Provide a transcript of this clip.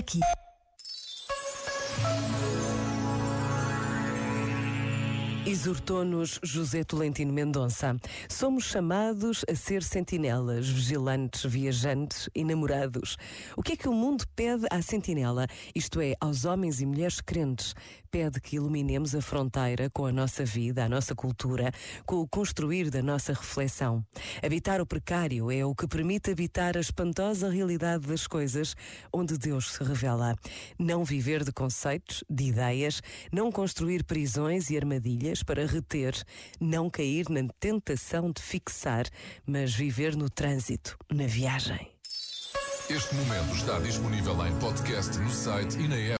aqui. Exortou-nos José Tolentino Mendonça. Somos chamados a ser sentinelas, vigilantes, viajantes e namorados. O que é que o mundo pede à sentinela? Isto é, aos homens e mulheres crentes. Pede que iluminemos a fronteira com a nossa vida, a nossa cultura, com o construir da nossa reflexão. Habitar o precário é o que permite habitar a espantosa realidade das coisas onde Deus se revela. Não viver de conceitos, de ideias, não construir prisões e armadilhas para reter, não cair na tentação de fixar, mas viver no trânsito, na viagem. Este momento está disponível em podcast no site e na app.